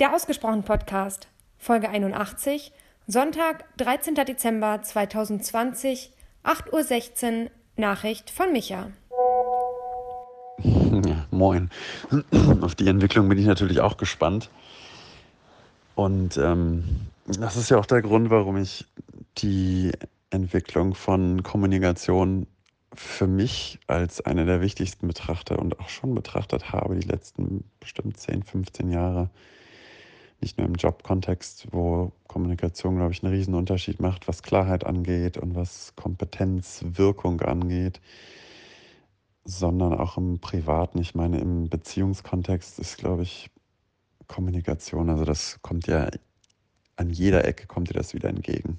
Der Ausgesprochen Podcast, Folge 81, Sonntag, 13. Dezember 2020, 8.16 Uhr, Nachricht von Micha. Ja, moin. Auf die Entwicklung bin ich natürlich auch gespannt. Und ähm, das ist ja auch der Grund, warum ich die Entwicklung von Kommunikation für mich als eine der wichtigsten betrachte und auch schon betrachtet habe, die letzten bestimmt 10, 15 Jahre. Nicht nur im Jobkontext, wo Kommunikation, glaube ich, einen riesen Unterschied macht, was Klarheit angeht und was Kompetenz, Wirkung angeht, sondern auch im Privaten. Ich meine, im Beziehungskontext ist, glaube ich, Kommunikation, also das kommt ja an jeder Ecke kommt dir das wieder entgegen.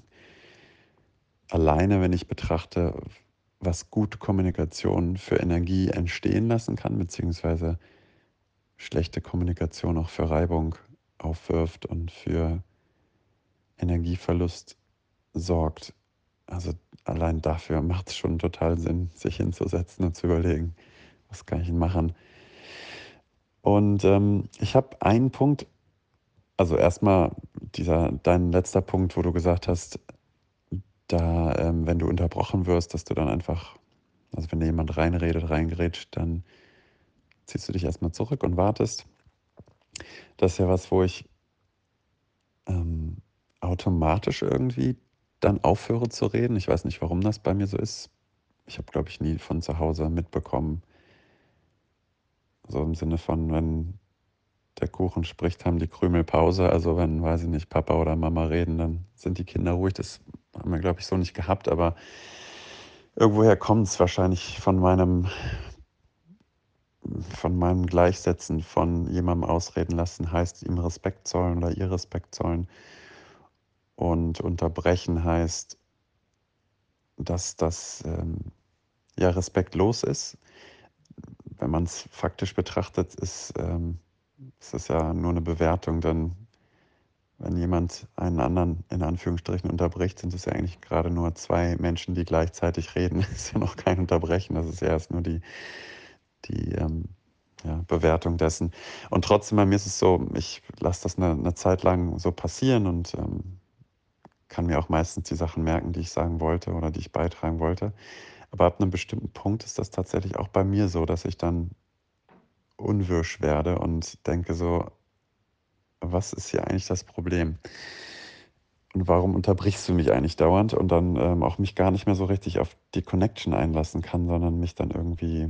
Alleine, wenn ich betrachte, was gute Kommunikation für Energie entstehen lassen kann, beziehungsweise schlechte Kommunikation auch für Reibung aufwirft und für Energieverlust sorgt. Also allein dafür macht es schon total Sinn, sich hinzusetzen und zu überlegen, was kann ich machen. Und ähm, ich habe einen Punkt, also erstmal dieser dein letzter Punkt, wo du gesagt hast, da, ähm, wenn du unterbrochen wirst, dass du dann einfach, also wenn jemand reinredet, reingerätscht, dann ziehst du dich erstmal zurück und wartest. Das ist ja was, wo ich ähm, automatisch irgendwie dann aufhöre zu reden. Ich weiß nicht, warum das bei mir so ist. Ich habe, glaube ich, nie von zu Hause mitbekommen. So im Sinne von, wenn der Kuchen spricht, haben die Krümel Pause. Also wenn, weiß ich nicht, Papa oder Mama reden, dann sind die Kinder ruhig. Das haben wir, glaube ich, so nicht gehabt, aber irgendwoher kommt es wahrscheinlich von meinem, von meinem Gleichsetzen, von jemandem ausreden lassen, heißt ihm Respekt zollen oder ihr Respekt zollen. Und unterbrechen heißt, dass das ähm, ja respektlos ist. Wenn man es faktisch betrachtet, ist ähm, ist ja nur eine Bewertung, denn wenn jemand einen anderen in Anführungsstrichen unterbricht, sind es ja eigentlich gerade nur zwei Menschen, die gleichzeitig reden. Das ist ja noch kein Unterbrechen, das ist ja erst nur die, die ähm, ja, Bewertung dessen. Und trotzdem, bei mir ist es so, ich lasse das eine, eine, Zeit lang so passieren und ähm, kann mir auch meistens die Sachen merken, die ich sagen wollte oder die ich beitragen wollte. Aber ab einem bestimmten Punkt ist das tatsächlich auch bei mir so, dass ich dann unwirsch werde und denke so, was ist hier eigentlich das Problem? Und warum unterbrichst du mich eigentlich dauernd und dann ähm, auch mich gar nicht mehr so richtig auf die Connection einlassen kann, sondern mich dann irgendwie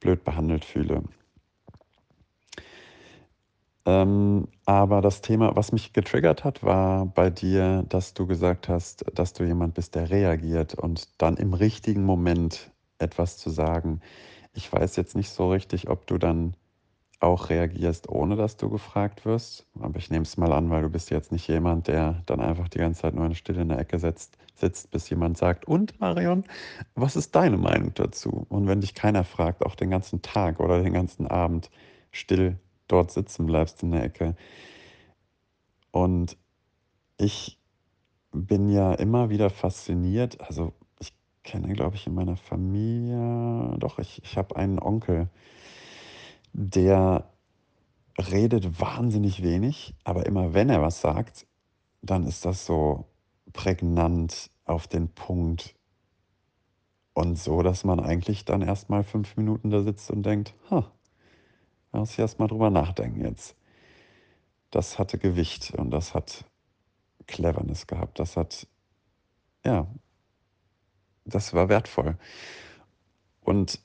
blöd behandelt fühle. Ähm, aber das Thema, was mich getriggert hat, war bei dir, dass du gesagt hast, dass du jemand bist, der reagiert und dann im richtigen Moment etwas zu sagen. Ich weiß jetzt nicht so richtig, ob du dann auch reagierst, ohne dass du gefragt wirst. Aber ich nehme es mal an, weil du bist jetzt nicht jemand, der dann einfach die ganze Zeit nur in Stille in der Ecke sitzt, sitzt, bis jemand sagt, und Marion, was ist deine Meinung dazu? Und wenn dich keiner fragt, auch den ganzen Tag oder den ganzen Abend still dort sitzen bleibst in der Ecke. Und ich bin ja immer wieder fasziniert, also kenne, glaube ich, in meiner Familie. Doch, ich, ich habe einen Onkel, der redet wahnsinnig wenig, aber immer wenn er was sagt, dann ist das so prägnant auf den Punkt und so, dass man eigentlich dann erstmal fünf Minuten da sitzt und denkt, ha, da muss ich erstmal drüber nachdenken jetzt. Das hatte Gewicht und das hat Cleverness gehabt. Das hat, ja, das war wertvoll. Und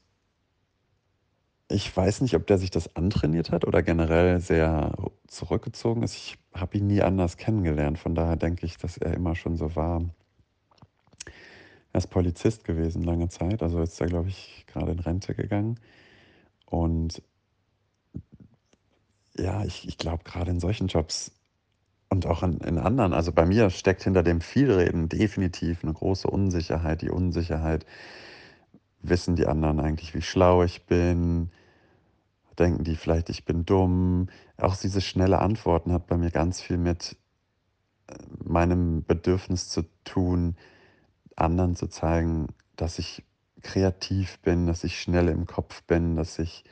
ich weiß nicht, ob der sich das antrainiert hat oder generell sehr zurückgezogen ist. Ich habe ihn nie anders kennengelernt. Von daher denke ich, dass er immer schon so war. Er ist Polizist gewesen lange Zeit, also ist er, glaube ich, gerade in Rente gegangen. Und ja, ich, ich glaube, gerade in solchen Jobs und auch in, in anderen, also bei mir steckt hinter dem Vielreden definitiv eine große Unsicherheit. Die Unsicherheit, wissen die anderen eigentlich, wie schlau ich bin? Denken die vielleicht, ich bin dumm? Auch diese schnelle Antworten hat bei mir ganz viel mit äh, meinem Bedürfnis zu tun, anderen zu zeigen, dass ich kreativ bin, dass ich schnell im Kopf bin, dass ich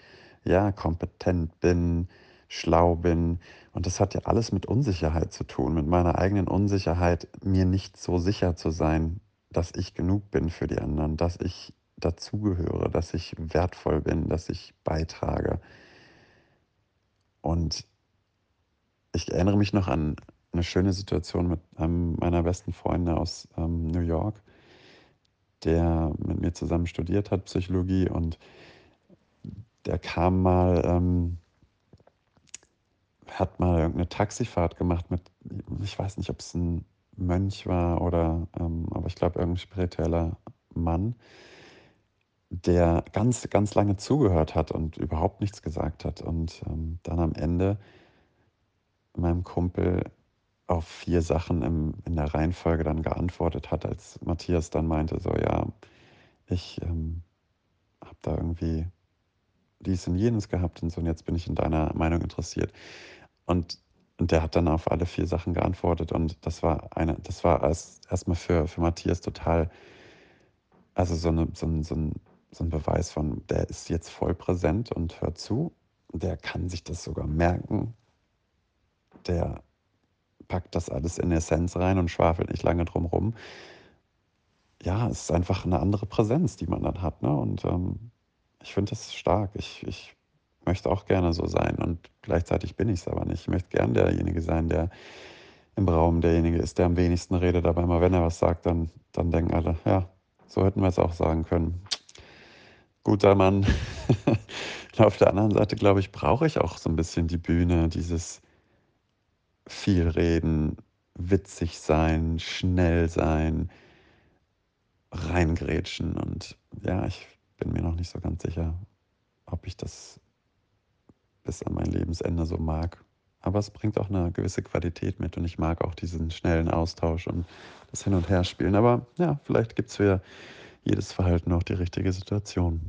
ja kompetent bin, schlau bin. Und das hat ja alles mit Unsicherheit zu tun, mit meiner eigenen Unsicherheit, mir nicht so sicher zu sein, dass ich genug bin für die anderen, dass ich dazugehöre, dass ich wertvoll bin, dass ich beitrage. Und ich erinnere mich noch an eine schöne Situation mit einem meiner besten Freunde aus ähm, New York, der mit mir zusammen studiert hat, Psychologie, und der kam mal, ähm, hat mal irgendeine Taxifahrt gemacht mit, ich weiß nicht, ob es ein Mönch war oder, ähm, aber ich glaube, irgendein spiritueller Mann, der ganz, ganz lange zugehört hat und überhaupt nichts gesagt hat. Und ähm, dann am Ende meinem Kumpel auf vier Sachen im, in der Reihenfolge dann geantwortet hat, als Matthias dann meinte, so ja, ich ähm, habe da irgendwie dies und jenes gehabt und so, und jetzt bin ich in deiner Meinung interessiert. Und, und der hat dann auf alle vier Sachen geantwortet und das war eine, das war erst, erstmal für, für Matthias total, also so, eine, so, ein, so, ein, so ein Beweis von, der ist jetzt voll präsent und hört zu, der kann sich das sogar merken, der packt das alles in Essenz rein und schwafelt nicht lange drum rum. Ja, es ist einfach eine andere Präsenz, die man dann hat. Ne? Und ähm, ich finde das stark. Ich, ich möchte auch gerne so sein und gleichzeitig bin ich es aber nicht. Ich möchte gern derjenige sein, der im Raum derjenige ist, der am wenigsten redet, aber immer wenn er was sagt, dann, dann denken alle, ja, so hätten wir es auch sagen können. Guter Mann. Auf der anderen Seite, glaube ich, brauche ich auch so ein bisschen die Bühne, dieses viel reden, witzig sein, schnell sein, reingrätschen. Und ja, ich bin mir noch nicht so ganz sicher, ob ich das bis an mein Lebensende so mag. Aber es bringt auch eine gewisse Qualität mit und ich mag auch diesen schnellen Austausch und das Hin- und Herspielen. Aber ja, vielleicht gibt es für jedes Verhalten auch die richtige Situation.